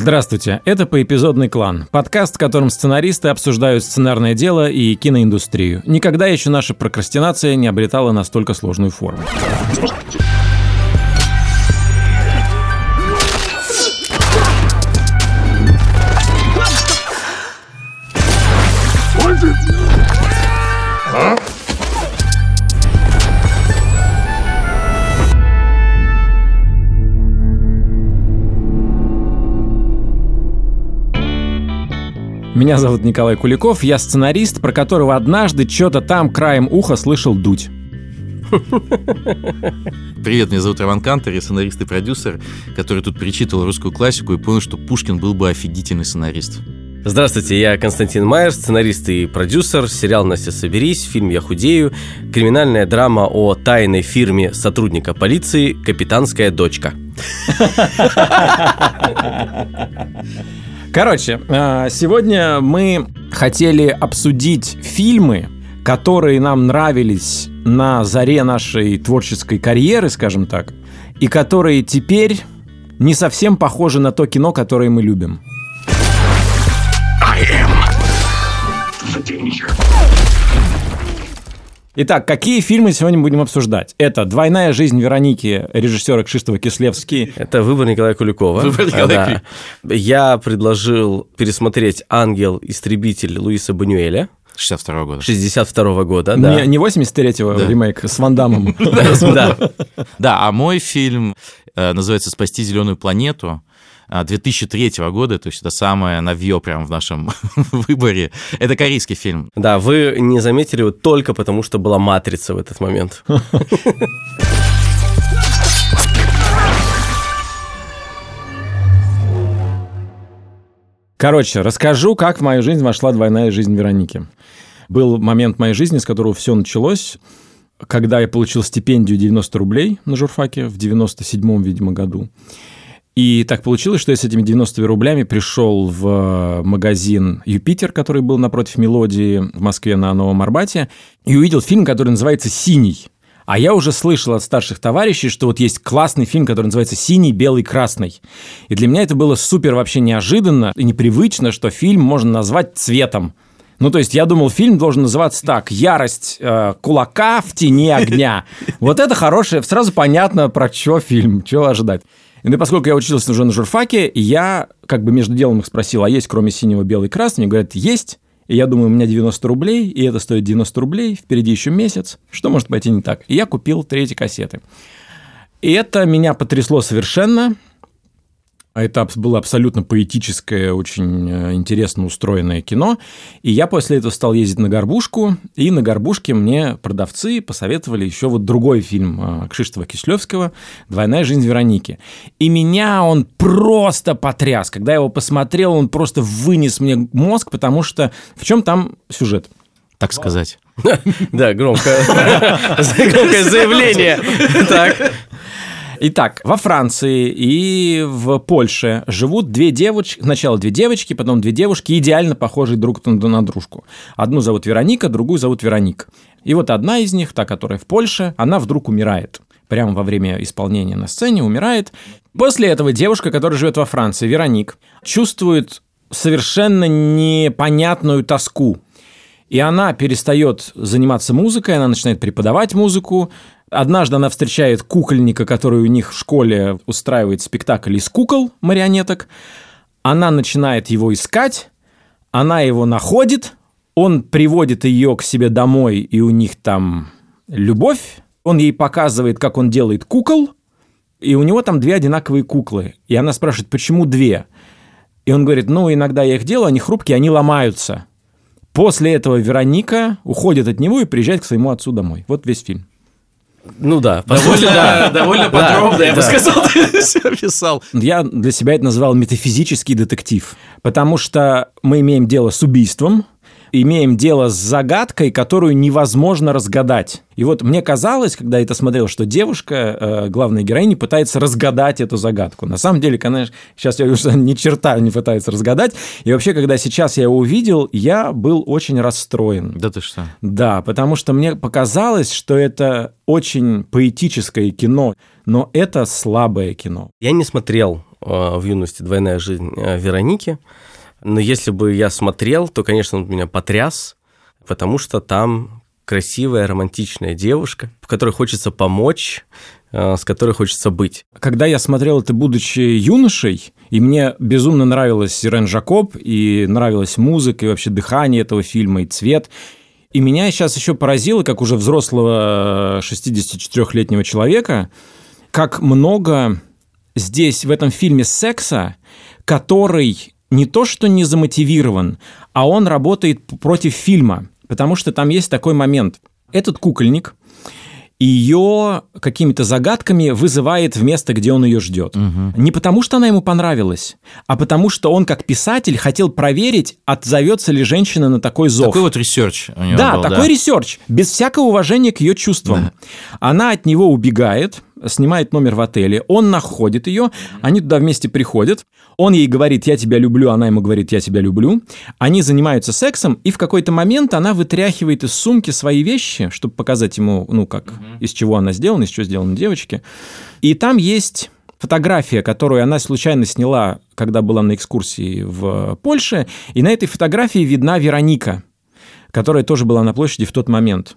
Здравствуйте, это «Поэпизодный клан», подкаст, в котором сценаристы обсуждают сценарное дело и киноиндустрию. Никогда еще наша прокрастинация не обретала настолько сложную форму. Меня зовут Николай Куликов, я сценарист, про которого однажды что-то там краем уха слышал дуть. Привет, меня зовут Роман Кантер, я сценарист и продюсер, который тут перечитывал русскую классику и понял, что Пушкин был бы офигительный сценарист. Здравствуйте, я Константин Майер, сценарист и продюсер, сериал «Настя, соберись», фильм «Я худею», криминальная драма о тайной фирме сотрудника полиции «Капитанская дочка». Короче, а, сегодня мы хотели обсудить фильмы, которые нам нравились на заре нашей творческой карьеры, скажем так, и которые теперь не совсем похожи на то кино, которое мы любим. Итак, какие фильмы сегодня будем обсуждать? Это «Двойная жизнь Вероники» режиссера Кшиштова Кислевский. Это выбор Николая Куликова. Выбор Николая да. Я предложил пересмотреть «Ангел-истребитель» Луиса Банюэля. 62 года. 62 года, да. Не, не 83-го да. ремейк с Ван Дамом. Да. Да, а мой фильм э, называется «Спасти зеленую планету». 2003 а, года, то есть это самое новье прям в нашем выборе. Это корейский фильм. Да, вы не заметили его только потому, что была «Матрица» в этот момент. Короче, расскажу, как в мою жизнь вошла двойная жизнь Вероники. Был момент в моей жизни, с которого все началось, когда я получил стипендию 90 рублей на журфаке в 97-м, видимо, году. И так получилось, что я с этими 90 рублями пришел в э, магазин «Юпитер», который был напротив «Мелодии» в Москве на Новом Арбате, и увидел фильм, который называется «Синий». А я уже слышал от старших товарищей, что вот есть классный фильм, который называется «Синий, белый, красный». И для меня это было супер вообще неожиданно и непривычно, что фильм можно назвать цветом. Ну, то есть я думал, фильм должен называться так «Ярость э, кулака в тени огня». Вот это хорошее, сразу понятно, про что фильм, чего ожидать. И ну, поскольку я учился уже на журфаке, я как бы между делом их спросил, а есть кроме синего, белый, красный? Они говорят, есть. И я думаю, у меня 90 рублей, и это стоит 90 рублей, впереди еще месяц. Что может пойти не так? И я купил третьи кассеты. И это меня потрясло совершенно. А это было абсолютно поэтическое, очень э, интересно устроенное кино. И я после этого стал ездить на горбушку, и на горбушке мне продавцы посоветовали еще вот другой фильм э, Кшиштова Кислевского «Двойная жизнь Вероники». И меня он просто потряс. Когда я его посмотрел, он просто вынес мне мозг, потому что в чем там сюжет? Так сказать. Да, громкое заявление. Так. Итак, во Франции и в Польше живут две девочки, сначала две девочки, потом две девушки, идеально похожие друг на дружку. Одну зовут Вероника, другую зовут Вероник. И вот одна из них, та, которая в Польше, она вдруг умирает. Прямо во время исполнения на сцене умирает. После этого девушка, которая живет во Франции, Вероник, чувствует совершенно непонятную тоску. И она перестает заниматься музыкой, она начинает преподавать музыку, Однажды она встречает кукольника, который у них в школе устраивает спектакль из кукол, марионеток. Она начинает его искать, она его находит, он приводит ее к себе домой, и у них там любовь. Он ей показывает, как он делает кукол, и у него там две одинаковые куклы. И она спрашивает, почему две? И он говорит, ну, иногда я их делаю, они хрупкие, они ломаются. После этого Вероника уходит от него и приезжает к своему отцу домой. Вот весь фильм. Ну да, довольно, да, довольно подробно, я бы сказал, ты все описал. Я для себя это назвал метафизический детектив, потому что мы имеем дело с убийством, имеем дело с загадкой, которую невозможно разгадать. И вот мне казалось, когда я это смотрел, что девушка, э, главная героиня, пытается разгадать эту загадку. На самом деле, конечно, сейчас я вижу, что ни черта не пытается разгадать. И вообще, когда сейчас я его увидел, я был очень расстроен. Да ты что? Да, потому что мне показалось, что это очень поэтическое кино, но это слабое кино. Я не смотрел в юности «Двойная жизнь Вероники», но если бы я смотрел, то, конечно, он меня потряс, потому что там красивая, романтичная девушка, в которой хочется помочь, э, с которой хочется быть. Когда я смотрел это, будучи юношей, и мне безумно нравилась Сирен Жакоб, и нравилась музыка, и вообще дыхание этого фильма, и цвет, и меня сейчас еще поразило, как уже взрослого 64-летнего человека, как много здесь, в этом фильме секса, который не то что не замотивирован, а он работает против фильма, потому что там есть такой момент. Этот кукольник ее какими-то загадками вызывает в место, где он ее ждет. Угу. Не потому, что она ему понравилась, а потому, что он как писатель хотел проверить, отзовется ли женщина на такой зов. Такой вот research у него Да, был, такой да. research, без всякого уважения к ее чувствам. Да. Она от него убегает, снимает номер в отеле, он находит ее, они туда вместе приходят, он ей говорит «я тебя люблю», она ему говорит «я тебя люблю», они занимаются сексом, и в какой-то момент она вытряхивает из сумки свои вещи, чтобы показать ему, ну, как, из чего она сделана, из чего сделаны девочки, и там есть фотография, которую она случайно сняла, когда была на экскурсии в Польше, и на этой фотографии видна Вероника, которая тоже была на площади в тот момент.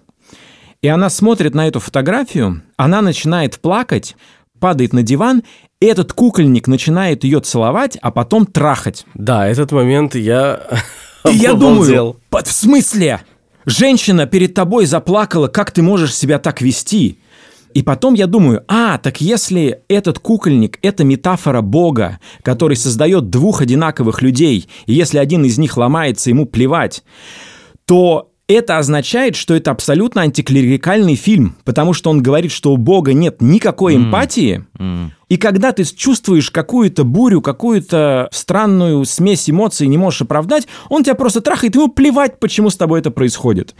И она смотрит на эту фотографию, она начинает плакать, падает на диван, и этот кукольник начинает ее целовать, а потом трахать. Да, этот момент я... И я думаю, в смысле? Женщина перед тобой заплакала, как ты можешь себя так вести? И потом я думаю, а, так если этот кукольник – это метафора Бога, который создает двух одинаковых людей, и если один из них ломается, ему плевать, то это означает, что это абсолютно антиклерикальный фильм, потому что он говорит, что у Бога нет никакой эмпатии, mm. Mm. и когда ты чувствуешь какую-то бурю, какую-то странную смесь эмоций не можешь оправдать, он тебя просто трахает, ему плевать, почему с тобой это происходит.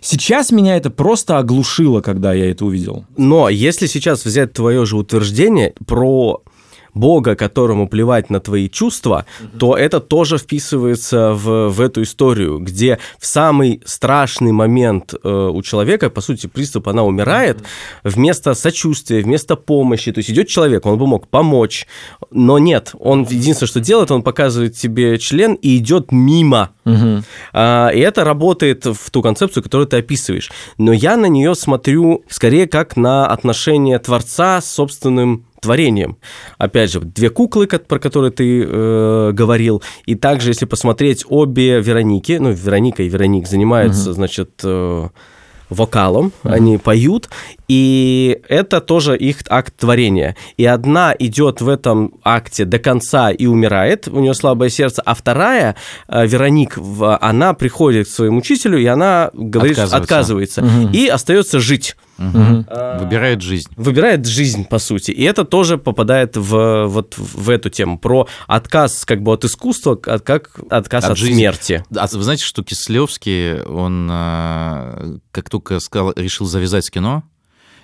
Сейчас меня это просто оглушило, когда я это увидел. Но если сейчас взять твое же утверждение про Бога, которому плевать на твои чувства, то это тоже вписывается в, в эту историю, где в самый страшный момент э, у человека, по сути, приступ, она умирает, вместо сочувствия, вместо помощи, то есть идет человек, он бы мог помочь, но нет, он единственное, что делает, он показывает тебе член и идет мимо. А, и это работает в ту концепцию, которую ты описываешь. Но я на нее смотрю скорее как на отношение Творца с собственным творением. Опять же, две куклы, про которые ты э, говорил, и также, если посмотреть, обе Вероники, ну, Вероника и Вероник занимаются, угу. значит, э, вокалом, mm-hmm. они поют, и это тоже их акт творения. И одна идет в этом акте до конца и умирает, у нее слабое сердце, а вторая, э, Вероник, она приходит к своему учителю, и она говорит, отказывается, отказывается mm-hmm. и остается жить. Угу. А, выбирает жизнь. Выбирает жизнь, по сути. И это тоже попадает в, вот, в эту тему. Про отказ как бы от искусства, от, как отказ от, от смерти. А вы знаете, что Кислевский, он а, как только сказал, решил завязать с кино,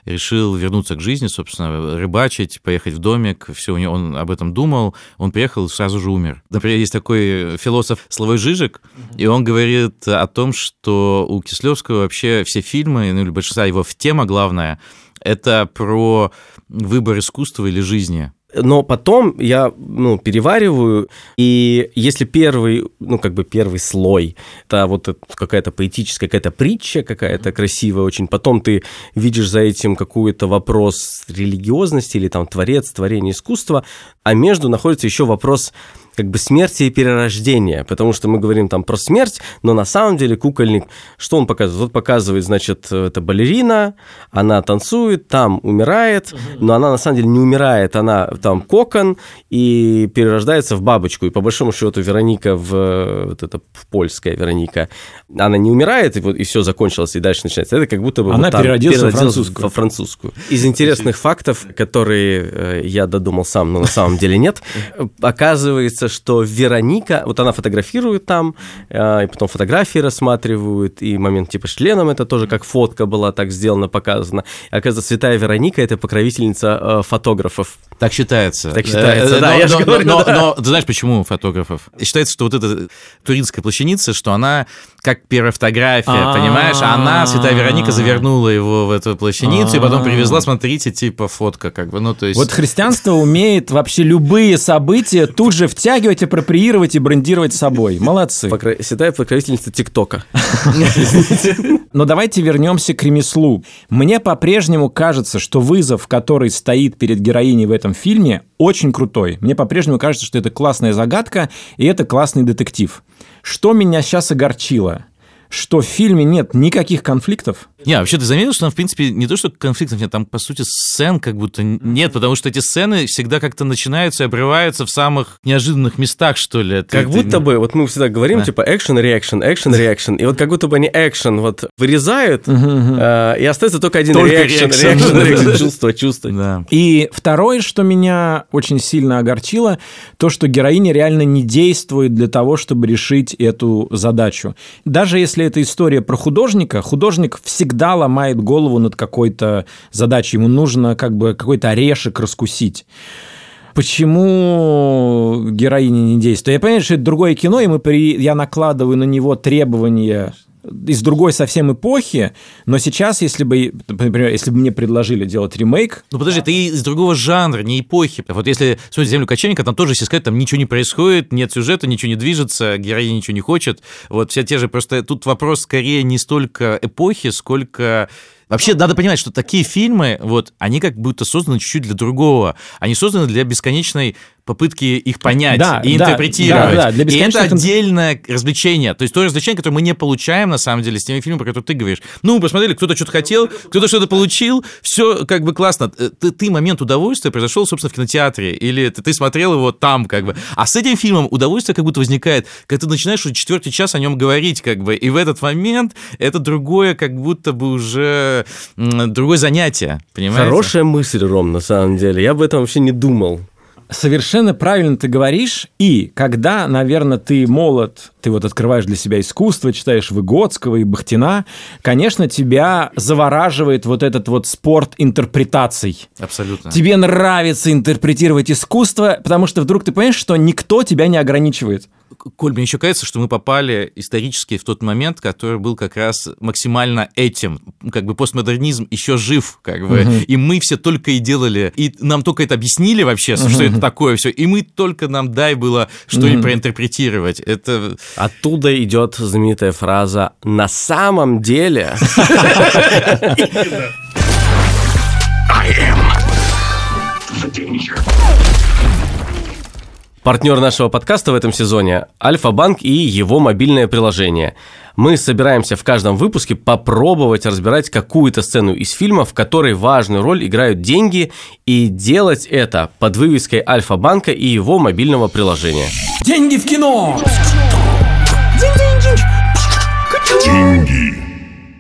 решил вернуться к жизни, собственно, рыбачить, поехать в домик, все, у него, он об этом думал, он приехал и сразу же умер. Например, есть такой философ Славой Жижик, и он говорит о том, что у Кислевского вообще все фильмы, ну или большинство его тема главная, это про выбор искусства или жизни. Но потом я, ну, перевариваю, и если первый, ну, как бы первый слой, это вот какая-то поэтическая, какая-то притча какая-то красивая очень, потом ты видишь за этим какой-то вопрос религиозности или там творец, творение искусства, а между находится еще вопрос как бы смерти и перерождения, потому что мы говорим там про смерть, но на самом деле кукольник, что он показывает? Вот показывает, значит, это балерина, она танцует, там умирает, но она на самом деле не умирает, она там кокон и перерождается в бабочку. И по большому счету Вероника, в, вот это польская Вероника, она не умирает, и, вот, и все закончилось, и дальше начинается. Это как будто бы она вот переродилась, переродилась во, французскую. во французскую. Из интересных фактов, которые э, я додумал сам, но на самом деле нет, оказывается, кажется, что Вероника, вот она фотографирует там, э, и потом фотографии рассматривают, и момент типа членом это тоже как фотка была так сделана, показана. И, оказывается, Святая Вероника – это покровительница э, фотографов. Так считается. Так считается, Э, да, но, я же говорю, но- да. но ты знаешь, почему фотографов? Считается, что вот эта туринская плащаница, что она как первая фотография, А-а-а. понимаешь? Она, Святая Вероника, завернула его в эту плащаницу и потом привезла, смотрите, типа фотка как бы, ну то есть... Вот христианство умеет вообще любые события тут же втягивать, апроприировать и брендировать собой. Молодцы. Покро- Святая покровительница ТикТока. Но давайте вернемся к ремеслу. Мне по-прежнему кажется, что вызов, который стоит перед героиней в этом фильме, очень крутой. Мне по-прежнему кажется, что это классная загадка, и это классный детектив. Что меня сейчас огорчило? Что в фильме нет никаких конфликтов. Не, вообще ты заметил, что там, в принципе, не то, что конфликтов нет, там, по сути, сцен как будто нет, потому что эти сцены всегда как-то начинаются и обрываются в самых неожиданных местах, что ли. Ты- Как ты- будто бы, вот мы всегда говорим, Да. типа, action, reaction, action, reaction, и вот как будто бы они экшен вот вырезают, э, и остается только один reaction, reaction. reaction, reaction, чувство, чувство. Да. И второе, что меня очень сильно огорчило, то, что героиня реально не действует для того, чтобы решить эту задачу. Даже если это история про художника, художник всегда ломает голову над какой-то задачей. Ему нужно как бы какой-то орешек раскусить. Почему героиня не действует? Я понимаю, что это другое кино, и мы при... я накладываю на него требования из другой совсем эпохи, но сейчас, если бы, например, если бы мне предложили делать ремейк, Ну подожди, ты из другого жанра, не эпохи. Вот если смотреть «Землю кочевника», там тоже, если сказать, там ничего не происходит, нет сюжета, ничего не движется, героиня ничего не хочет. Вот все те же, просто тут вопрос скорее не столько эпохи, сколько... Вообще, надо понимать, что такие фильмы, вот, они как будто созданы чуть-чуть для другого. Они созданы для бесконечной попытки их понять Да, и да, интерпретировать. да, да, для и это отдельное развлечение. То есть то развлечение, которое мы не получаем, на самом деле, с теми фильмами, про которые ты говоришь. Ну, мы посмотрели, кто-то что-то хотел, кто-то что-то получил, все как бы классно. Э, Ты, ты момент удовольствия произошел, собственно, в кинотеатре, или ты, ты смотрел его там, как бы. А с этим фильмом удовольствие как будто возникает, когда ты начинаешь уже четвертый час о нем говорить, как бы, и в этот момент это другое, как будто бы уже другое занятие, понимаете? Хорошая мысль, Ром, на самом деле. Я об этом вообще не думал. Совершенно правильно ты говоришь. И когда, наверное, ты молод, ты вот открываешь для себя искусство, читаешь Выгодского и Бахтина, конечно, тебя завораживает вот этот вот спорт интерпретаций. Абсолютно. Тебе нравится интерпретировать искусство, потому что вдруг ты понимаешь, что никто тебя не ограничивает. Коль, мне еще кажется, что мы попали исторически в тот момент, который был как раз максимально этим. Как бы постмодернизм еще жив, как бы. И мы все только и делали. И нам только это объяснили вообще, что это такое все. И мы только нам дай было что-нибудь проинтерпретировать. Это... Оттуда идет знаменитая фраза «на самом деле». Партнер нашего подкаста в этом сезоне – Альфа-банк и его мобильное приложение. Мы собираемся в каждом выпуске попробовать разбирать какую-то сцену из фильма, в которой важную роль играют деньги, и делать это под вывеской Альфа-банка и его мобильного приложения. Деньги в кино!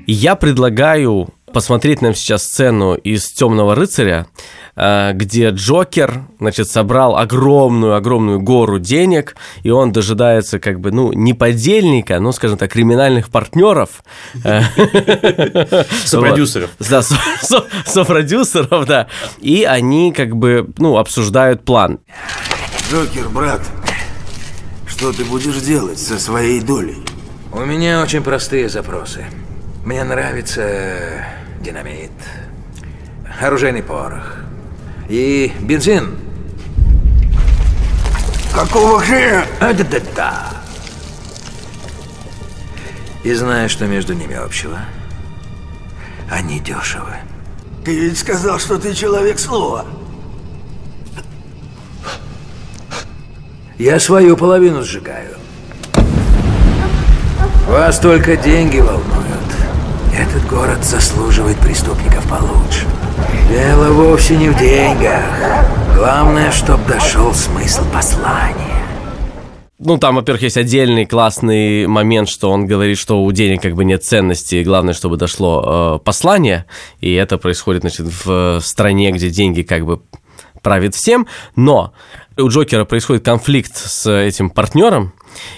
Я предлагаю посмотреть нам сейчас сцену из Темного рыцаря, где Джокер, значит, собрал огромную-огромную гору денег, и он дожидается, как бы, ну, не подельника, но, скажем так, криминальных партнеров. Э, Сопродюсеров. Да, со- со- сопродюсеров, да. И они, как бы, ну, обсуждают план. Джокер, брат, что ты будешь делать со своей долей? У меня очень простые запросы. Мне нравится э, динамит, оружейный порох и бензин. Какого хрена? А, да-да-да. И знаешь, что между ними общего? Они дешевы. Ты ведь сказал, что ты человек слова. Я свою половину сжигаю. Вас только деньги волнуют. Этот город заслуживает преступников получше. Дело вовсе не в деньгах. Главное, чтоб дошел смысл послания. Ну, там, во-первых, есть отдельный классный момент, что он говорит, что у денег как бы нет ценности, главное, чтобы дошло э, послание, и это происходит, значит, в стране, где деньги как бы правит всем, но У Джокера происходит конфликт с этим партнером,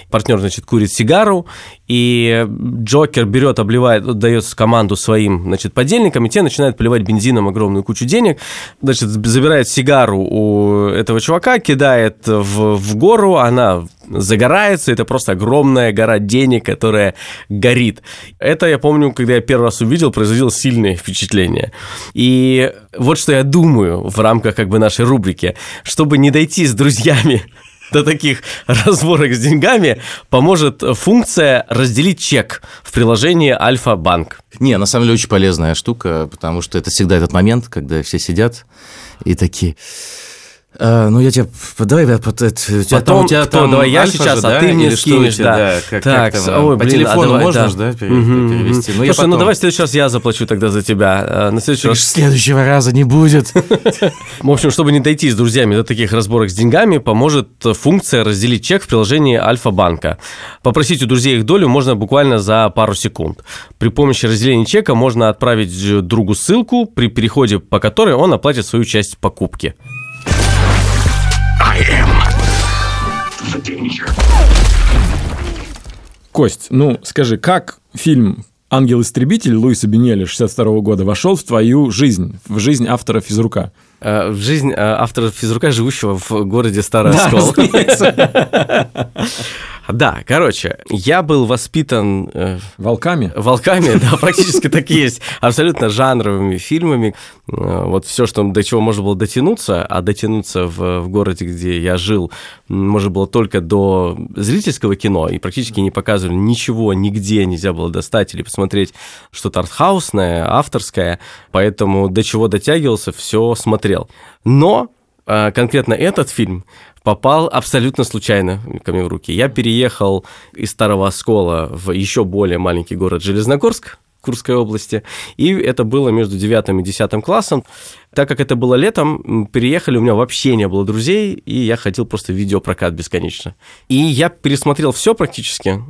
Партнер, значит, курит сигару, и Джокер берет, обливает, дает команду своим, значит, подельникам, и те начинают поливать бензином огромную кучу денег. Значит, забирает сигару у этого чувака, кидает в, в гору, она загорается, это просто огромная гора денег, которая горит. Это, я помню, когда я первый раз увидел, производило сильное впечатление. И вот что я думаю в рамках как бы нашей рубрики. Чтобы не дойти с друзьями до таких разборок с деньгами поможет функция разделить чек в приложении Альфа-Банк. Не, на самом деле очень полезная штука, потому что это всегда этот момент, когда все сидят и такие... А, ну, я тебе... Давай, тебя, Потом, у тебя кто, там давай я сейчас, же, а да? ты мне Или скинешь, что да. да как, так, как там, ой, по блин, телефону а давай, можно да. же, да, перевести? Ну, Слушай, потом... ну давай в следующий раз я заплачу тогда за тебя. А, на следующий раз... Следующего раза не будет. В общем, чтобы не дойти с друзьями до таких разборок с деньгами, поможет функция разделить чек в приложении Альфа-банка. Попросить у друзей их долю можно буквально за пару секунд. При помощи разделения чека можно отправить другу ссылку, при переходе по которой он оплатит свою часть покупки. Кость, ну скажи, как фильм «Ангел-истребитель» Луиса Бенеля 62 года вошел в твою жизнь, в жизнь автора «Физрука»? Э, в жизнь э, автора «Физрука», живущего в городе Старый Оскол. Да, короче, я был воспитан... Э, волками? Волками, да, практически так и есть. Абсолютно жанровыми фильмами. Э, вот все, что, до чего можно было дотянуться, а дотянуться в, в городе, где я жил, можно было только до зрительского кино, и практически не показывали ничего, нигде нельзя было достать или посмотреть что-то артхаусное, авторское, поэтому до чего дотягивался, все смотрел. Но э, конкретно этот фильм попал абсолютно случайно ко мне в руки. Я переехал из Старого Оскола в еще более маленький город Железногорск, Курской области. И это было между 9 и 10 классом. Так как это было летом, переехали, у меня вообще не было друзей, и я ходил просто видеопрокат бесконечно. И я пересмотрел все практически,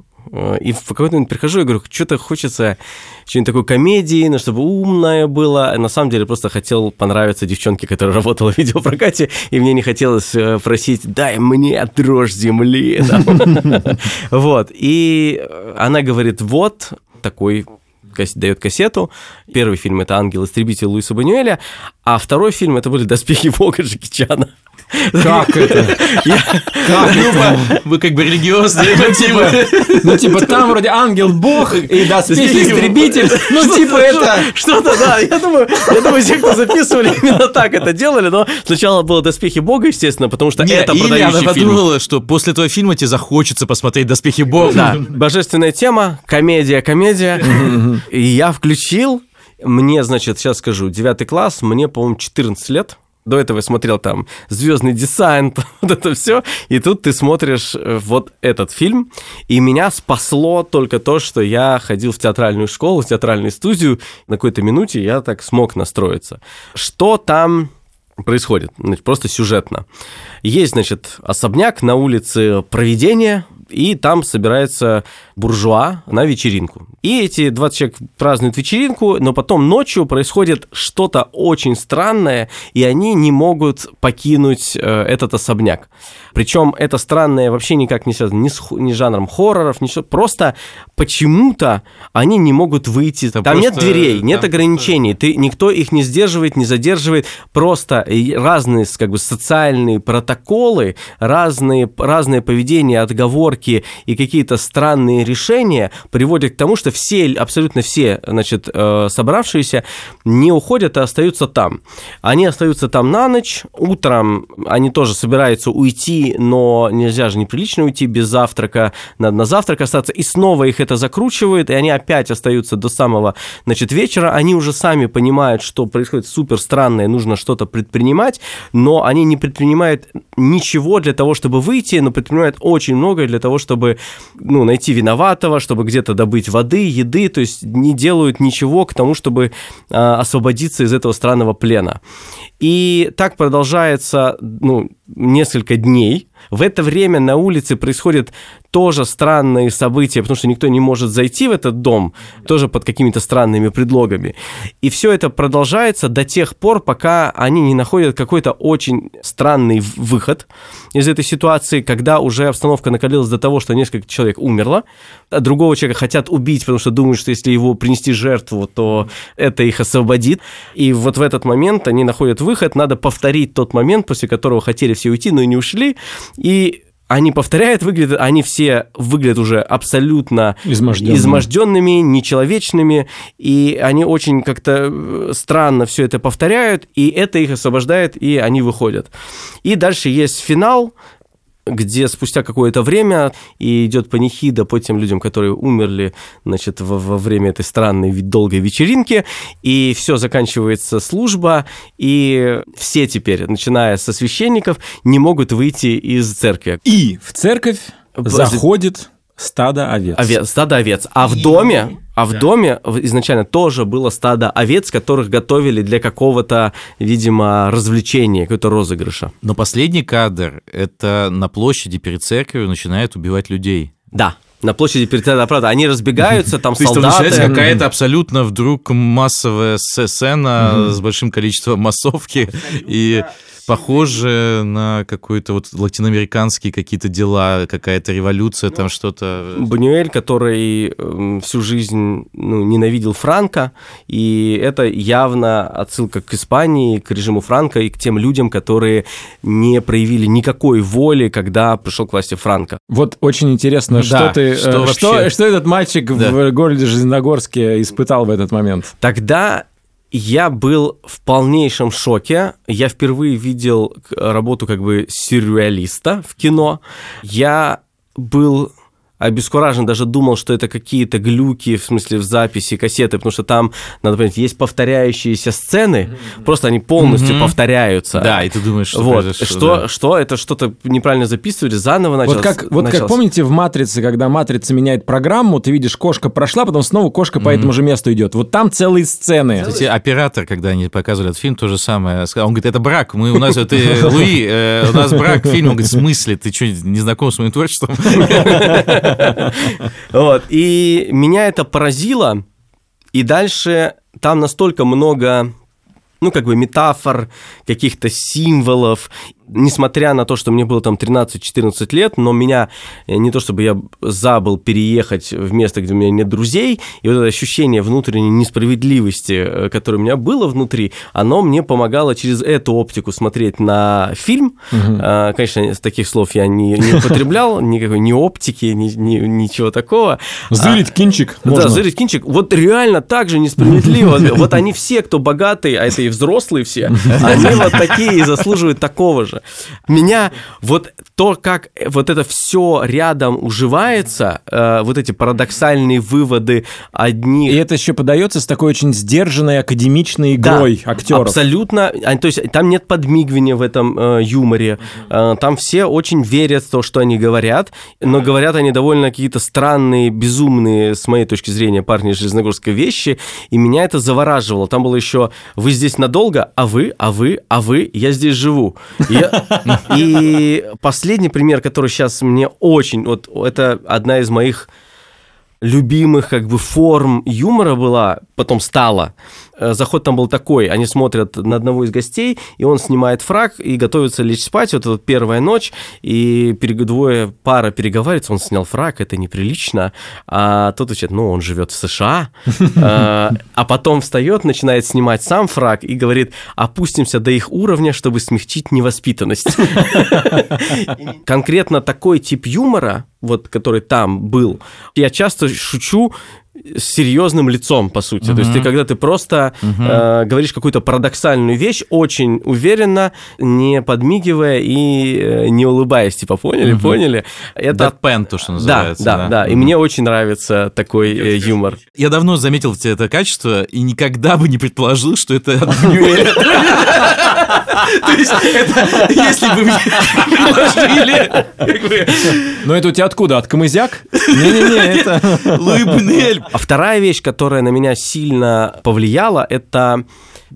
и в какой-то момент прихожу и говорю, что-то хочется что-нибудь такой комедии, ну, чтобы умное было. На самом деле просто хотел понравиться девчонке, которая работала в видеопрокате, и мне не хотелось э, просить, дай мне дрожь земли. Вот. И она говорит, вот такой дает кассету. Первый фильм это «Ангел-истребитель» Луиса Банюэля, а второй фильм это были «Доспехи Бога» Джеки Чана. Как это? Как это? Вы как бы религиозные мотивы. Ну, типа, там вроде ангел-бог и доспехи-истребитель. Ну, типа, это... Что-то, да. Я думаю, я думаю, все, кто записывали, именно так это делали, но сначала было доспехи бога, естественно, потому что это продающий фильм. она подумала, что после этого фильма тебе захочется посмотреть доспехи бога. Да, божественная тема, комедия, комедия. И я включил, мне, значит, сейчас скажу, девятый класс, мне, по-моему, 14 лет. До этого я смотрел там Звездный десант, вот это все. И тут ты смотришь э, вот этот фильм. И меня спасло только то, что я ходил в театральную школу, в театральную студию. На какой-то минуте я так смог настроиться. Что там происходит? Значит, просто сюжетно. Есть, значит, особняк на улице Проведения, и там собирается буржуа на вечеринку. И эти 20 человек празднуют вечеринку, но потом ночью происходит что-то очень странное, и они не могут покинуть э, этот особняк. Причем это странное вообще никак не связано ни с, ни с жанром хорроров, ничего. Просто почему-то они не могут выйти. Это там нет дверей, нет там ограничений. Ты, никто их не сдерживает, не задерживает. Просто разные как бы, социальные протоколы, разные, разные поведения, отговорки и какие-то странные решения приводят к тому, что все, абсолютно все, значит, э, собравшиеся не уходят, а остаются там. Они остаются там на ночь, утром они тоже собираются уйти, но нельзя же неприлично уйти без завтрака, надо на завтрак остаться, и снова их это закручивает, и они опять остаются до самого, значит, вечера, они уже сами понимают, что происходит супер странное, нужно что-то предпринимать, но они не предпринимают ничего для того, чтобы выйти, но предпринимают очень многое для того, чтобы, ну, найти виноватого, чтобы где-то добыть воды, еды, то есть не делают ничего к тому, чтобы э, освободиться из этого странного плена. И так продолжается, ну, несколько дней, В это время на улице происходят тоже странные события, потому что никто не может зайти в этот дом, тоже под какими-то странными предлогами. И все это продолжается до тех пор, пока они не находят какой-то очень странный выход из этой ситуации, когда уже обстановка накалилась до того, что несколько человек умерло, а другого человека хотят убить, потому что думают, что если его принести жертву, то это их освободит. И вот в этот момент они находят выход, надо повторить тот момент, после которого хотели все уйти, но и не ушли, и они повторяют, выглядят, они все выглядят уже абсолютно Изможденными. изможденными, нечеловечными, и они очень как-то э, странно все это повторяют, и это их освобождает, и они выходят. И дальше есть финал, где спустя какое-то время и идет панихида по тем людям, которые умерли, значит, во, во время этой странной долгой вечеринки, и все, заканчивается служба, и все теперь, начиная со священников, не могут выйти из церкви. И в церковь заходит стадо овец. Овец, стадо овец. А в доме, а в доме изначально тоже было стадо овец, которых готовили для какого-то, видимо, развлечения, какого-то розыгрыша. Но последний кадр — это на площади перед церковью начинают убивать людей. Да, на площади перед Театром правда. Они разбегаются, там То есть солдаты. начинается какая-то абсолютно вдруг массовая сцена с большим количеством массовки и похоже на какой-то вот латиноамериканские какие-то дела, какая-то революция, там что-то... Бунюэль, который эм, всю жизнь ну, ненавидел Франка, и это явно отсылка к Испании, к режиму Франка и к тем людям, которые не проявили никакой воли, когда пришел к власти Франка. Вот очень интересно, Да, что ты, что э, что, что этот мальчик Да. в городе Железногорске испытал в этот момент. Тогда я был в полнейшем шоке. Я впервые видел работу как бы сюрреалиста в кино. Я был обескуражен, даже думал, что это какие-то глюки, в смысле, в записи кассеты, потому что там, надо понять, есть повторяющиеся сцены, просто они полностью Мгм. повторяются. Да, и ты думаешь, что вот, произошло, что, да. что это что-то неправильно записывали, заново началось. Вот как, вот как началось. помните в «Матрице», когда «Матрица» меняет программу, ты видишь, кошка прошла, потом снова кошка по этому же месту идет. Вот там целые сцены. Кстати, оператор, когда они показывали этот фильм, то же самое. Он говорит, это брак. Мы, у нас, ты, Луи, э, у нас брак фильм. Он говорит, в смысле? Ты что, не знаком с моим творчеством? Вот, и меня это поразило, и дальше там настолько много ну, как бы метафор, каких-то символов. Несмотря на то, что мне было там 13-14 лет, но меня, э, не то чтобы я забыл переехать в место, где у меня нет друзей, и вот это ощущение внутренней несправедливости, э, которое у меня было внутри, оно мне помогало через эту оптику смотреть на фильм. А, Конечно, таких слов я не, не употреблял, никакой ни оптики, ни, ни- ничего такого. Зырить кинчик Да, можно. зырить кинчик. Вот реально так же несправедливо. Вот они все, кто богатые, а это и взрослые все, они вот такие и заслуживают такого же. Меня вот то, как вот это все рядом уживается, э, вот эти парадоксальные выводы одни... И это еще подается с такой очень сдержанной академичной Да, игрой актеров. Абсолютно. А, То есть там нет подмигивания в этом э, юморе. Э, там все очень верят в то, что они говорят, но говорят они довольно какие-то странные, безумные, с моей точки зрения, парни Железногорской вещи, и меня это завораживало. Там было еще «Вы здесь надолго? А вы? А вы? А вы? Я здесь живу». И И последний пример, который сейчас мне очень... Вот это одна из моих любимых как бы форм юмора была, потом стала. Э, Заход там был такой, они смотрят на одного из гостей, и он снимает фраг и готовится лечь спать, вот эта первая ночь, и двое пара переговаривается, он снял фраг, это неприлично, а тот отвечает, ну, он живет в США, А, а потом встает, начинает снимать сам фраг и говорит, опустимся до их уровня, чтобы смягчить невоспитанность. Конкретно такой тип юмора, вот который там был, я часто шучу с серьезным лицом, по сути. То есть ты, когда ты просто э, говоришь какую-то парадоксальную вещь, очень уверенно, не подмигивая и э, не улыбаясь, типа, поняли, поняли? Это Дэдпен, то, что да, называется. да, да, И мне очень нравится такой э, юмор. Я давно заметил в тебе это качество и никогда бы не предположил, что это от. То есть, это, если бы мне предложили Но это у тебя откуда? От Камызяк? Не-не-не, это... Луи Бунюэль, А вторая вещь, которая на меня сильно повлияла, это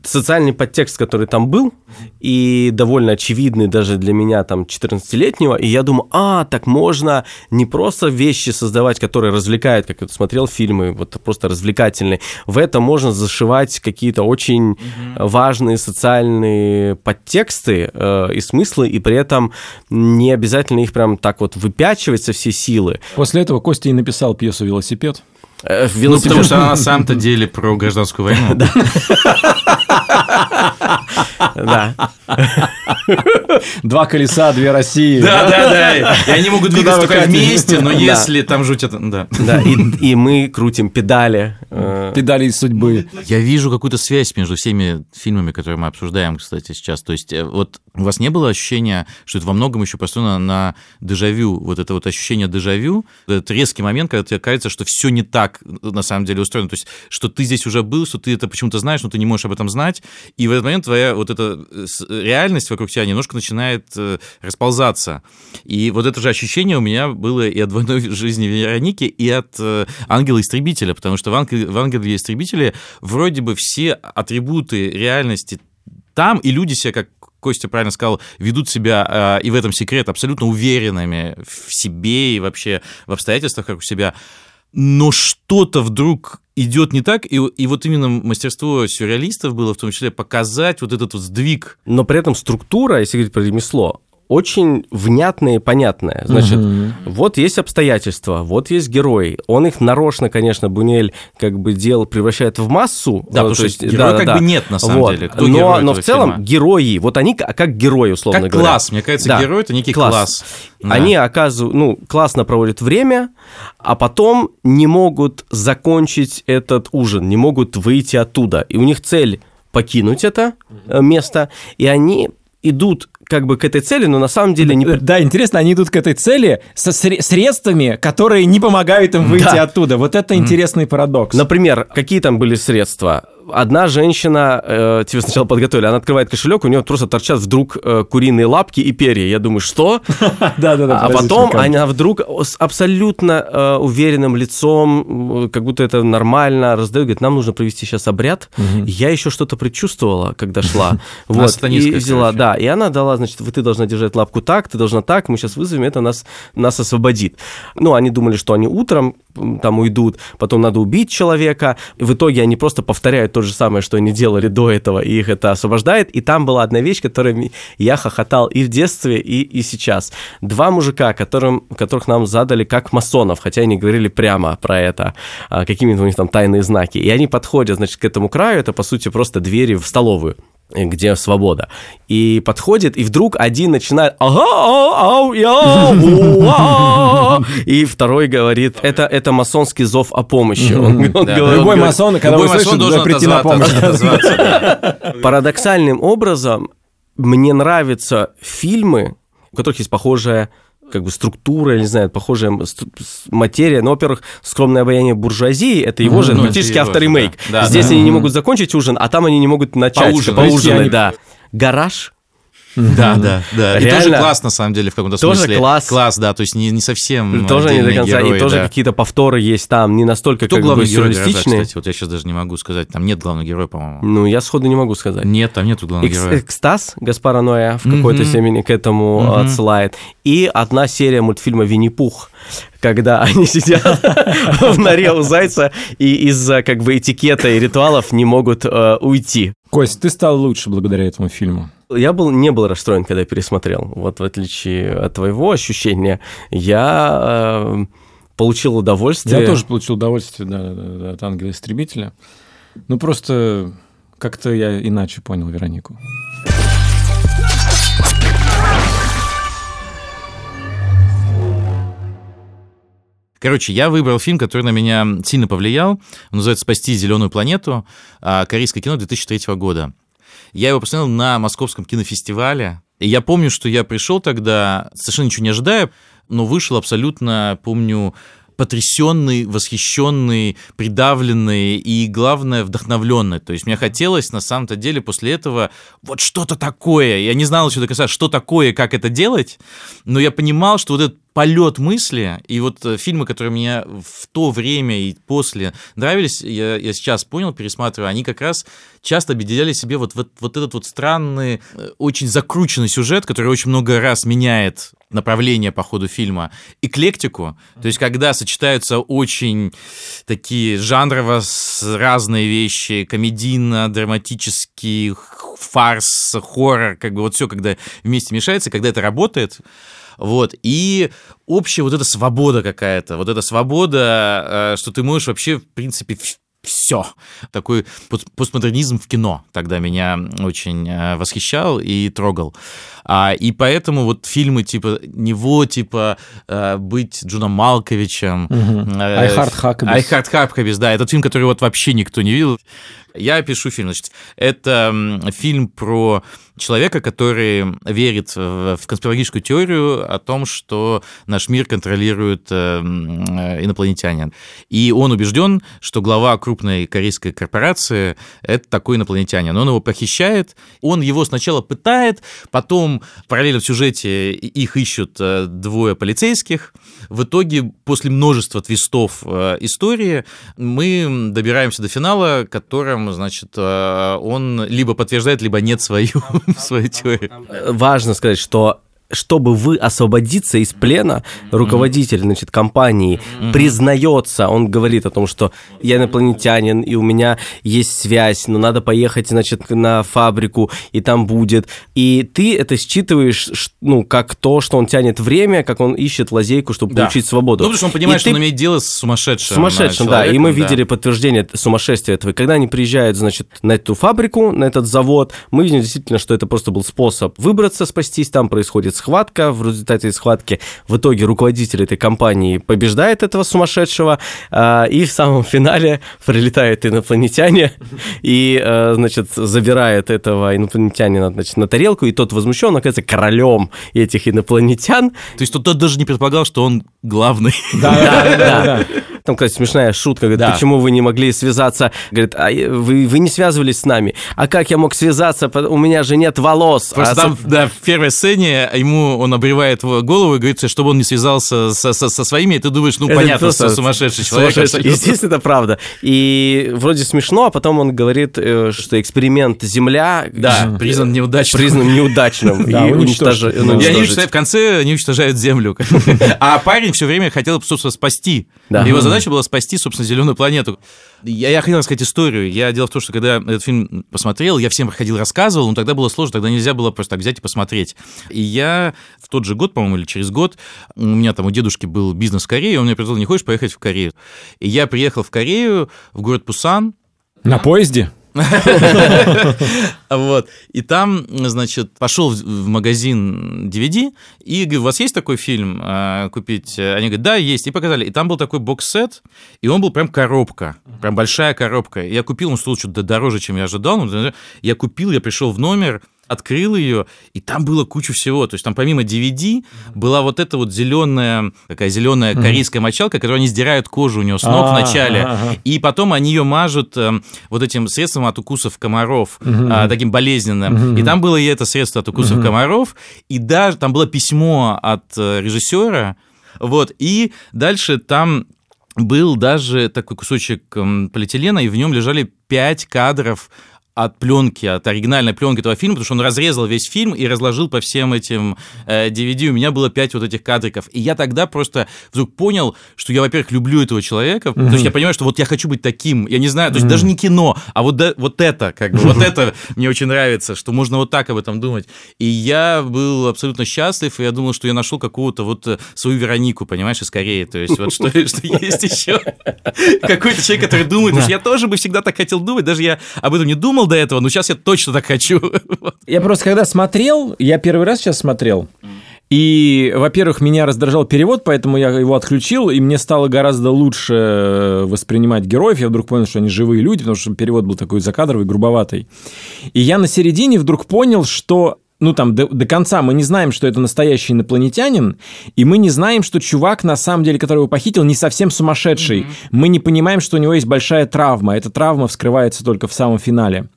социальный подтекст, который там был, и довольно очевидный даже для меня там 14-летнего, и я думаю, а, так можно не просто вещи создавать, которые развлекают, как я смотрел фильмы, вот просто развлекательные, в это можно зашивать какие-то очень важные социальные подтексты э, и смыслы, и при этом не обязательно их прям так вот выпячивать со всей силы. После этого Костя и написал пьесу «Велосипед». Э, Ну, велосипед- потому что она на самом-то деле про гражданскую войну. Да. Два колеса, две России. Да, да, да. И они могут двигаться только вместе, но если там жуть это... Да. Да, и, мы крутим педали. э, Педали из судьбы. Я вижу какую-то связь между всеми фильмами, которые мы обсуждаем, кстати, сейчас. То есть, э, вот у вас не было ощущения, что это во многом еще построено на дежавю? Вот это вот ощущение дежавю, этот резкий момент, когда тебе кажется, что все не так э, на самом деле устроено. То есть, что ты здесь уже был, что ты это почему-то знаешь, но ты не можешь об этом знать. И в этот момент твоя вот эта э, с- реальность вокруг тебя немножко начинает э, расползаться. И вот это же ощущение у меня было и от двойной жизни Вероники, и от э, ангела-истребителя, потому что в, ангел, в ангеле-истребителе вроде бы все атрибуты реальности там, и люди себя, как Костя правильно сказал, ведут себя, э, и в этом секрет, абсолютно уверенными в себе и вообще в обстоятельствах как у себя. Но что-то вдруг идет не так, и, и вот именно мастерство сюрреалистов было в том числе показать вот этот вот сдвиг. Но при этом структура, если говорить про ремесло, очень внятная и понятная. Значит, вот есть обстоятельства, вот есть герой. Он их нарочно, конечно, Бунель как бы делал, превращает в массу. Да, э, потому то что героя как бы нет, на самом Вот. деле. Кто но, но в целом фильма? герои, вот они как герои, условно как говоря. класс. Мне кажется, Да. герой это некий класс. Да. Они оказывают, ну, классно проводят время, а потом не могут закончить этот ужин, не могут выйти оттуда. И у них цель покинуть это э, место, и они идут как бы к этой цели, но на самом деле не... Да, интересно, они идут к этой цели со сре- средствами, которые не помогают им выйти Да. оттуда. Вот это интересный парадокс. Например, какие там были средства? Одна женщина, э, тебе сначала подготовили, она открывает кошелек, у нее просто торчат вдруг э, куриные лапки и перья. Я думаю, что? Да-да-да. А потом она вдруг с абсолютно э, уверенным лицом, как будто это нормально, раздает, говорит, нам нужно провести сейчас обряд. Я еще что-то предчувствовала, когда шла. Вот, и взяла, да, и она дала, значит, вы ты должна держать лапку так, ты должна так, мы сейчас вызовем, это нас, нас освободит. Ну, они думали, что они утром там уйдут, потом надо убить человека. В итоге они просто повторяют то же самое, что они делали до этого, и их это освобождает. И там была одна вещь, которой я хохотал и в детстве, и, и сейчас. Два мужика, которым, которых нам задали как масонов, хотя они говорили прямо про это, а, какими-то у них там тайные знаки. И они подходят, значит, к этому краю, это, по сути, просто двери в столовую где свобода. И подходит, и вдруг один начинает ага, ау, ау, я, у, а». и второй говорит, это, это масонский зов о помощи. Он, он Да. говорит- Любой он масон, когда Любой масон должен должен прийти на помощь. Парадоксальным образом мне нравятся фильмы, у которых есть похожая как бы структура, я не знаю, похожая материя. Ну, во-первых, «Скромное обаяние буржуазии» — это его же ну, фактически да. Да, Здесь да. они не могут закончить ужин, а там они не могут начать Поужинать. поужинать, Они- да. «Гараж» Да, да, да. И Реально. тоже класс, на самом деле, в каком-то Тоже смысле. класс. Класс, да, то есть не, не совсем тоже не до конца, и тоже да. какие-то повторы есть там, не настолько Кто как главный бы герой кстати? Вот я сейчас даже не могу сказать. Там нет главного героя, по-моему. Ну, я сходу не могу сказать. Нет, там нету главного Экс- героя. экстаз Гаспара Ноя в какой-то степени к этому отсылает. И одна серия мультфильма «Винни-Пух», когда они сидят в норе у зайца и из-за как бы этикета и ритуалов не могут э, уйти. Кость, ты стал лучше благодаря этому фильму. Я был, не был расстроен, когда пересмотрел. Вот в отличие от твоего ощущения, я э, получил удовольствие. Я тоже получил удовольствие да, да, да, от ангела-истребителя. Ну, просто как-то я иначе понял Веронику. Короче, я выбрал фильм, который на меня сильно повлиял. Он называется «Спасти зеленую планету». а, Корейское кино 2003 года. Я его посмотрел на Московском кинофестивале. И я помню, что я пришел тогда, совершенно ничего не ожидая, но вышел абсолютно, помню, потрясенный, восхищенный, придавленный и, главное, вдохновленный. То есть мне хотелось, на самом-то деле, после этого вот что-то такое. Я не знал еще до конца, что такое, как это делать, но я понимал, что вот этот полет мысли, и вот э, фильмы, которые мне в то время и после нравились, я, я сейчас понял, пересматривая, они как раз часто объединяли себе вот, вот, вот этот вот странный, э, очень закрученный сюжет, который очень много раз меняет направление по ходу фильма, эклектику, то есть когда сочетаются очень такие жанрово разные вещи, комедийно, драматический, фарс, хоррор, как бы вот все, когда вместе мешается, когда это работает, вот, и общая вот эта свобода какая-то, вот эта свобода, э, что ты можешь вообще, в принципе, все. Такой постмодернизм в кино тогда меня очень э, восхищал и трогал. А, и поэтому вот фильмы типа него, типа э, «Быть Джуном Малковичем», э, «Айхард Хакабис». «Айхард Хакабис», да, этот фильм, который вот вообще никто не видел. Я пишу фильм, значит, это фильм про человека, который верит в конспирологическую теорию о том, что наш мир контролирует э, инопланетянин. И он убежден, что глава крупной корейской корпорации – это такой инопланетянин. Он его похищает, он его сначала пытает, потом параллельно в сюжете их ищут э, двое полицейских. В итоге, после множества твистов э, истории, мы добираемся до финала, которым, значит, он либо подтверждает, либо нет свою свою теорию. Важно сказать, что чтобы вы освободиться из плена, руководитель, значит, компании признается, он говорит о том, что я инопланетянин, и у меня есть связь, но надо поехать, значит, на фабрику, и там будет. И ты это считываешь, ну, как то, что он тянет время, как он ищет лазейку, чтобы да. получить свободу. Ну, потому что он понимает, и что ты... он имеет дело с сумасшедшим. Сумасшедшим, да. И мы да. видели подтверждение сумасшествия этого. Когда они приезжают, значит, на эту фабрику, на этот завод, мы видим действительно, что это просто был способ выбраться, спастись, там происходит схватка, в результате этой схватки в итоге руководитель этой компании побеждает этого сумасшедшего, а, и в самом финале прилетает инопланетяне и, а, значит, забирает этого инопланетянина значит, на тарелку, и тот возмущен, оказывается, королем этих инопланетян. То есть тот, тот даже не предполагал, что он главный. Да, да, да. Там, кстати, смешная шутка, говорит, да. почему вы не могли связаться? Говорит, а вы, вы не связывались с нами. А как я мог связаться? У меня же нет волос. Просто а там, со... да, в первой сцене ему он обревает голову и говорит, чтобы он не связался со, со, со своими, и ты думаешь, ну, это понятно, что сумасшедший человек. Сумасшедший. Естественно, это правда. И вроде смешно, а потом он говорит, э, что эксперимент Земля да, признан неудачным. Признан неудачным. Да, и уничтожает. В конце они уничтожают Землю. А парень все время хотел, собственно, спасти. Его задача была спасти, собственно, зеленую планету. Я, я хотел рассказать историю. Я дело в том, что когда этот фильм посмотрел, я всем проходил, рассказывал, но тогда было сложно, тогда нельзя было просто так взять и посмотреть. И я в тот же год, по-моему, или через год, у меня там у дедушки был бизнес в Корее, он мне предложил, не хочешь поехать в Корею? И я приехал в Корею, в город Пусан. На поезде? Вот. И там, значит, пошел в магазин DVD и говорю, у вас есть такой фильм а, купить? Они говорят, да, есть. И показали. И там был такой бокс-сет, и он был прям коробка, прям большая коробка. Я купил, он стоил что-то дороже, чем я ожидал. Я купил, я пришел в номер, открыл ее, и там было куча всего. То есть там помимо DVD была вот эта вот зеленая, такая зеленая корейская мочалка, которую они сдирают кожу у нее с ног в начале, и потом они ее мажут эм, вот этим средством от укусов комаров, а, таким болезненным. И там было и это средство от укусов комаров, и даже там было письмо от э, режиссера, вот, и дальше там был даже такой кусочек эм, полиэтилена, и в нем лежали пять кадров от пленки, от оригинальной пленки этого фильма, потому что он разрезал весь фильм и разложил по всем этим э, DVD. У меня было пять вот этих кадриков. И я тогда просто вдруг понял, что я, во-первых, люблю этого человека. Mm-hmm. То есть я понимаю, что вот я хочу быть таким. Я не знаю, то есть mm-hmm. даже не кино, а вот, да, вот это, как бы, вот это мне очень нравится, что можно вот так об этом думать. И я был абсолютно счастлив, и я думал, что я нашел какого-то вот э, свою Веронику, понимаешь, из Кореи. То есть вот что, что есть еще какой-то человек, который думает, что я тоже бы всегда так хотел думать, даже я об этом не думал, до этого, но сейчас я точно так хочу. Я просто когда смотрел, я первый раз сейчас смотрел, и, во-первых, меня раздражал перевод, поэтому я его отключил, и мне стало гораздо лучше воспринимать героев. Я вдруг понял, что они живые люди, потому что перевод был такой закадровый, грубоватый. И я на середине вдруг понял, что ну там до, до конца мы не знаем, что это настоящий инопланетянин, и мы не знаем, что чувак, на самом деле, который его похитил, не совсем сумасшедший. Mm-hmm. Мы не понимаем, что у него есть большая травма. Эта травма вскрывается только в самом финале.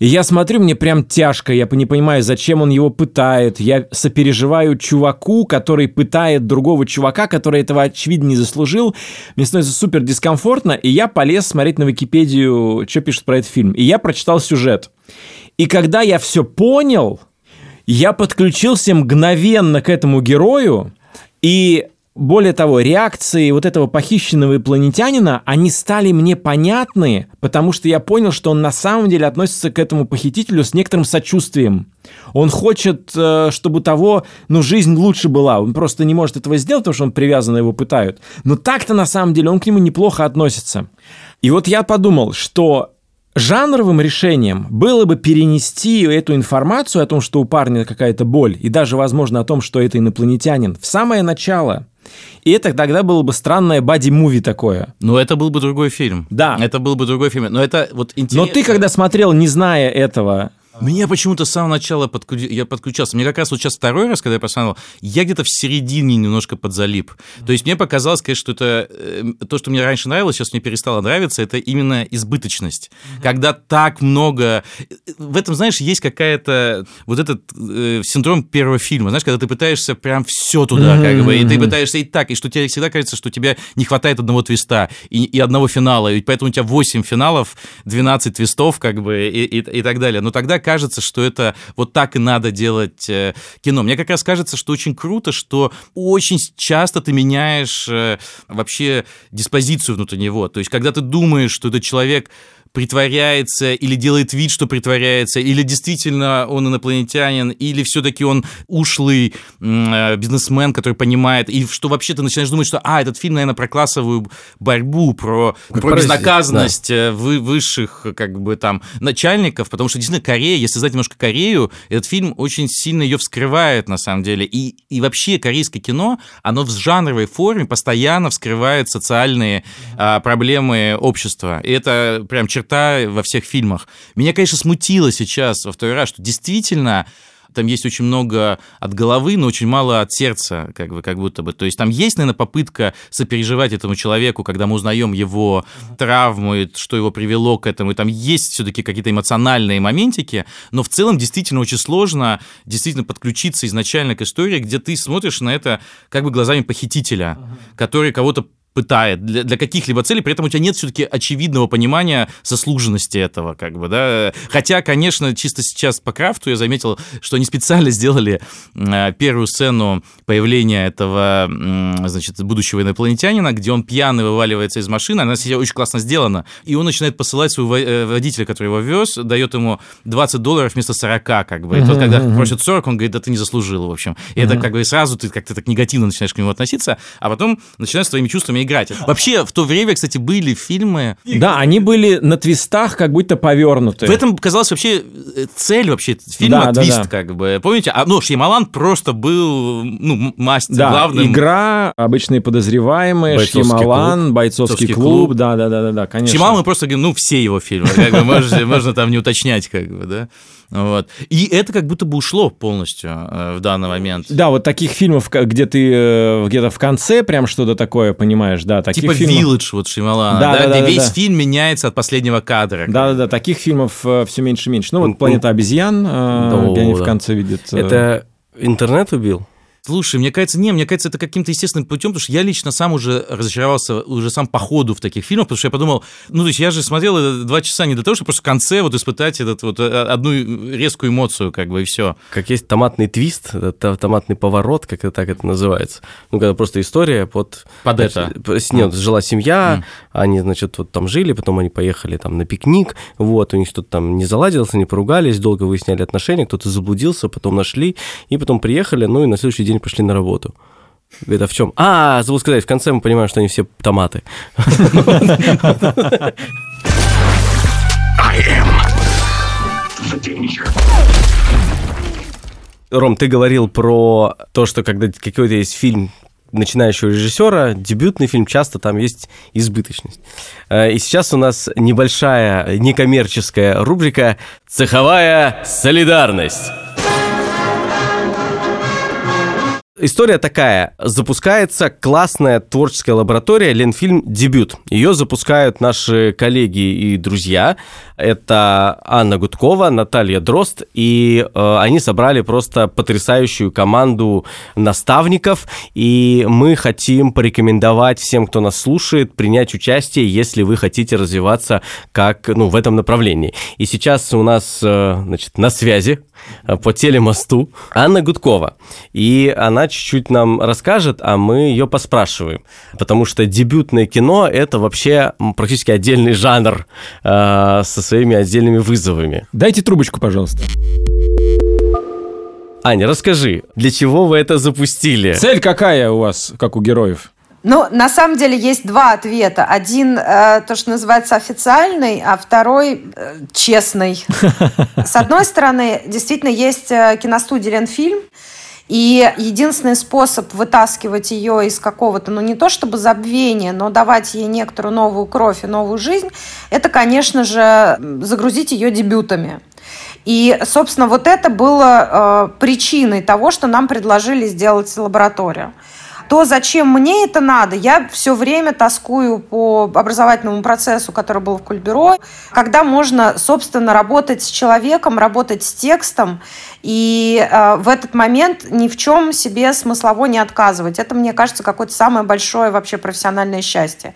И я смотрю, мне прям тяжко, я не понимаю, зачем он его пытает. Я сопереживаю чуваку, который пытает другого чувака, который этого, очевидно, не заслужил. Мне становится супер дискомфортно, и я полез смотреть на Википедию, что пишут про этот фильм. И я прочитал сюжет. И когда я все понял, я подключился мгновенно к этому герою, и более того, реакции вот этого похищенного инопланетянина, они стали мне понятны, потому что я понял, что он на самом деле относится к этому похитителю с некоторым сочувствием. Он хочет, э, чтобы того, ну, жизнь лучше была. Он просто не может этого сделать, потому что он привязан, его пытают. Но так-то на самом деле он к нему неплохо относится. И вот я подумал, что Жанровым решением было бы перенести эту информацию о том, что у парня какая-то боль, и даже, возможно, о том, что это инопланетянин, в самое начало. И это тогда было бы странное бади-муви такое. Но это был бы другой фильм. Да. Это был бы другой фильм. Но это вот интересно. Но ты, когда смотрел, не зная этого, меня почему-то с самого начала подключ... я подключался. Мне как раз вот сейчас второй раз, когда я посмотрел, я где-то в середине немножко подзалип. То есть мне показалось, конечно, что это э, то, что мне раньше нравилось, сейчас мне перестало нравиться, это именно избыточность. Mm-hmm. Когда так много... В этом, знаешь, есть какая-то... Вот этот э, синдром первого фильма, знаешь, когда ты пытаешься прям все туда, mm-hmm. как бы, и ты пытаешься и так, и что тебе всегда кажется, что у тебя не хватает одного твиста и, и одного финала, и поэтому у тебя 8 финалов, 12 твистов, как бы, и, и, и так далее. Но тогда кажется, что это вот так и надо делать э, кино. Мне как раз кажется, что очень круто, что очень часто ты меняешь э, вообще диспозицию внутри него. То есть, когда ты думаешь, что этот человек притворяется или делает вид, что притворяется, или действительно он инопланетянин, или все-таки он ушлый э, бизнесмен, который понимает, и что вообще ты начинаешь думать, что, а, этот фильм, наверное, про классовую борьбу, про, про безнаказанность да. Э, вы, высших, как бы, там, начальников, потому что, действительно, Корея, если знать немножко Корею, этот фильм очень сильно ее вскрывает, на самом деле, и, и вообще корейское кино, оно в жанровой форме постоянно вскрывает социальные а, проблемы общества, и это прям черта во всех фильмах. Меня, конечно, смутило сейчас во второй раз, что действительно там есть очень много от головы, но очень мало от сердца, как бы, как будто бы. То есть там есть, наверное, попытка сопереживать этому человеку, когда мы узнаем его травму, и что его привело к этому, и там есть все-таки какие-то эмоциональные моментики, но в целом действительно очень сложно действительно подключиться изначально к истории, где ты смотришь на это как бы глазами похитителя, который кого-то пытает для, для каких-либо целей, при этом у тебя нет все-таки очевидного понимания заслуженности этого, как бы, да. Хотя, конечно, чисто сейчас по крафту я заметил, что они специально сделали э, первую сцену появления этого, э, значит, будущего инопланетянина, где он пьяный вываливается из машины, она себе очень классно сделана, и он начинает посылать своего э, водителя, который его вез, дает ему 20 долларов вместо 40, как бы. И тот, когда просит 40, он говорит, да ты не заслужил, в общем. И это как бы сразу ты как-то так негативно начинаешь к нему относиться, а потом начинаешь своими чувствами играть. Вообще, в то время, кстати, были фильмы... Да, они были на твистах как будто повернуты. В этом казалось вообще э, цель вообще фильма, да, твист, да, да. как бы. Помните? А, ну, Шьямалан просто был, ну, мастер да, главным. игра, обычные подозреваемые, бойцовский Шьямалан, клуб. бойцовский клуб, да, да, да, да, да, конечно. Шьямалан мы просто говорим, ну, все его фильмы, как бы, можно, можно там не уточнять, как бы, да. Вот. И это как будто бы ушло полностью э, в данный момент. Да, вот таких фильмов, где ты э, где-то в конце прям что-то такое понимаешь, да, таких типа фильмов... Village вот Шималана, да, да, да, где да, весь да. фильм меняется от последнего кадра. Да-да-да, таких фильмов э, все меньше и меньше. Ну вот «Планета обезьян», да, где они да. в конце видят... Это интернет убил? Слушай, мне кажется, не, мне кажется, это каким-то естественным путем, потому что я лично сам уже разочаровался уже сам по ходу в таких фильмах, потому что я подумал, ну, то есть я же смотрел два часа не для того, чтобы просто в конце вот испытать этот вот э, одну резкую эмоцию, как бы, и все. Как есть томатный твист, томатный поворот, как это так это называется. Ну, когда просто история под... Под это. Нет, жила семья, mm. они, значит, вот там жили, потом они поехали там на пикник, вот, у них что-то там не заладилось, они поругались, долго выясняли отношения, кто-то заблудился, потом нашли, и потом приехали, ну, и на следующий день день пошли на работу. Это в чем? А, забыл сказать, в конце мы понимаем, что они все томаты. Ром, ты говорил про то, что когда какой-то есть фильм начинающего режиссера, дебютный фильм, часто там есть избыточность. Э, и сейчас у нас небольшая некоммерческая рубрика «Цеховая солидарность». История такая. Запускается классная творческая лаборатория Ленфильм «Дебют». Ее запускают наши коллеги и друзья. Это Анна Гудкова, Наталья Дрозд. И э, они собрали просто потрясающую команду наставников. И мы хотим порекомендовать всем, кто нас слушает, принять участие, если вы хотите развиваться как, ну, в этом направлении. И сейчас у нас, э, значит, на связи Э, по телемосту Анна Гудкова. И она чуть-чуть нам расскажет, а мы ее поспрашиваем. Потому что дебютное кино – это вообще практически отдельный жанр э, со своими отдельными вызовами. Дайте трубочку, пожалуйста. Аня, расскажи, для чего вы это запустили? Цель какая у вас, как у героев? Ну, на самом деле есть два ответа. Один, э, то, что называется официальный, а второй э, честный. С одной стороны, действительно есть э, киностудия «Ленфильм», и единственный способ вытаскивать ее из какого-то, ну не то чтобы забвения, но давать ей некоторую новую кровь и новую жизнь, это, конечно же, загрузить ее дебютами. И, собственно, вот это было э, причиной того, что нам предложили сделать лабораторию то зачем мне это надо? Я все время тоскую по образовательному процессу, который был в Кульбюро, когда можно, собственно, работать с человеком, работать с текстом, и э, в этот момент ни в чем себе смыслово не отказывать. Это, мне кажется, какое-то самое большое вообще профессиональное счастье.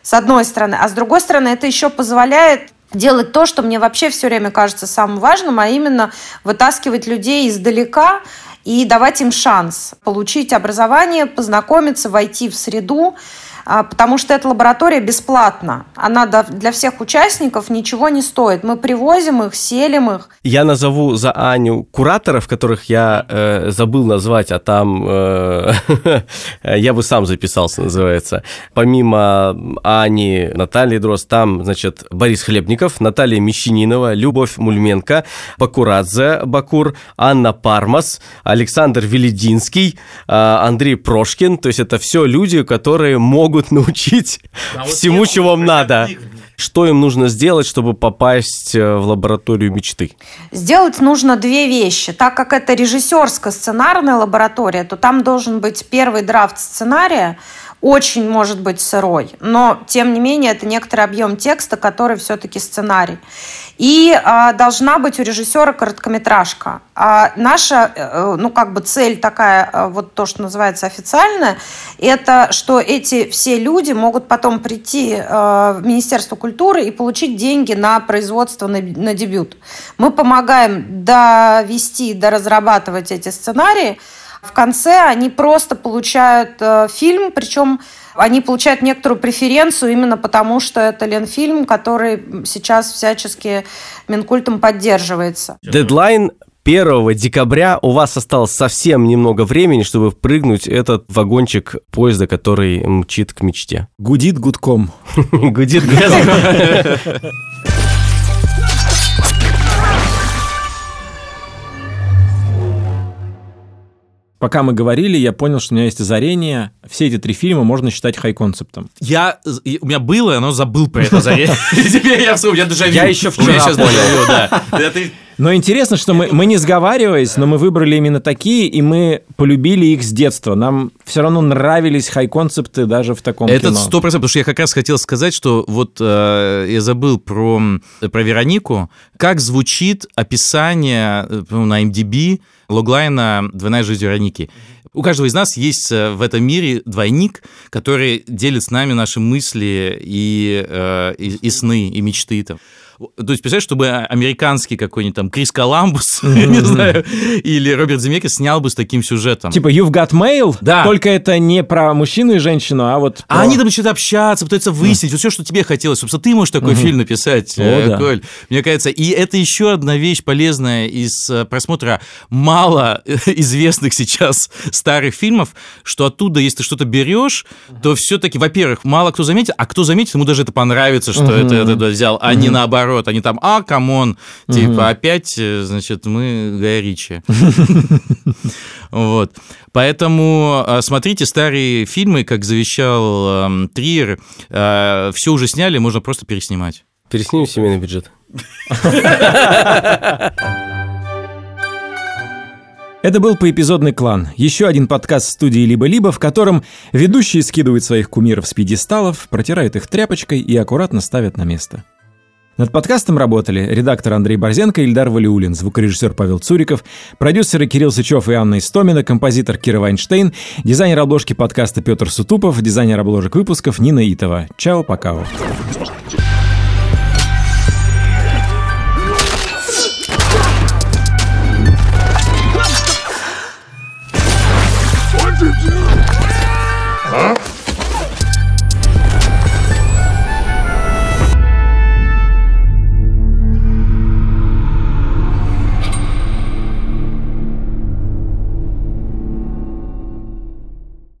С одной стороны. А с другой стороны, это еще позволяет делать то, что мне вообще все время кажется самым важным, а именно вытаскивать людей издалека и давать им шанс получить образование, познакомиться, войти в среду, потому что эта лаборатория бесплатна. Она для всех участников ничего не стоит. Мы привозим их, селим их. Я назову за Аню кураторов, которых я э, забыл назвать, а там э, я бы сам записался, называется. Помимо Ани, Натальи Дрозд, там, значит, Борис Хлебников, Наталья Мещанинова, Любовь Мульменко, Бакурадзе Бакур, Анна Пармас, Александр Велединский, э, Андрей Прошкин. То есть это все люди, которые могут могут научить а всему, вот чего вам надо. Что им нужно сделать, чтобы попасть э, в лабораторию мечты? Сделать нужно две вещи. Так как это режиссерско-сценарная лаборатория, то там должен быть первый драфт сценария, очень может быть сырой, но тем не менее это некоторый объем текста, который все-таки сценарий. И а, должна быть у режиссера короткометражка. А наша, э, ну как бы цель такая, э, вот то, что называется официальная, это что эти все люди могут потом прийти э, в Министерство культуры и получить деньги на производство на, на дебют. Мы помогаем довести, доразрабатывать эти сценарии. В конце они просто получают э, фильм, причем они получают некоторую преференцию именно потому, что это Ленфильм, который сейчас всячески Минкультом поддерживается. Дедлайн 1 декабря у вас осталось совсем немного времени, чтобы прыгнуть этот вагончик поезда, который мчит к мечте. Гудит гудком. Гудит гудком. Пока мы говорили, я понял, что у меня есть озарение. Все эти три фильма можно считать хай-концептом. Я, у меня было, но забыл про это озарение. Теперь я вспомнил, я даже Я еще вчера понял. да. Но интересно, что мы, мы не сговариваясь, но мы выбрали именно такие, и мы полюбили их с детства. Нам все равно нравились хай-концепты даже в таком Это сто процентов, потому что я как раз хотел сказать, что вот э, я забыл про, про Веронику, как звучит описание э, на MDB логлайна «Двойная жизнь Вероники». У каждого из нас есть э, в этом мире двойник, который делит с нами наши мысли и, э, и, и сны, и мечты. Там. То есть, представляешь, чтобы американский какой-нибудь там Крис Коламбус, не знаю, или Роберт Земекис снял бы с таким сюжетом. Типа You've Got Mail, да. только это не про мужчину и женщину, а вот... А они там начинают общаться, пытаются выяснить все, что тебе хотелось. Собственно, ты можешь такой фильм написать, э, Коль. Мне кажется, и это еще одна вещь полезная из э, просмотра мало известных сейчас старых фильмов, что оттуда, если ты что-то берешь, то все-таки, во-первых, мало кто заметит, а кто заметит, ему даже это понравится, что это, это взял, а не наоборот наоборот, они там, а, come on, типа, угу. опять, э, значит, мы Гая Ричи. Вот. Поэтому э, смотрите старые фильмы, как завещал эм, Триер. Э, Все уже сняли, можно просто переснимать. Переснимем семейный бюджет. Это был поэпизодный клан, еще один подкаст студии «Либо-либо», в котором ведущие скидывают своих кумиров с пьедесталов, протирают их тряпочкой и аккуратно ставят на место. Над подкастом работали редактор Андрей Борзенко Ильдар Валиулин, звукорежиссер Павел Цуриков, продюсеры Кирилл Сычев и Анна Истомина, композитор Кира Вайнштейн, дизайнер обложки подкаста Петр Сутупов, дизайнер обложек выпусков Нина Итова. Чао, пока.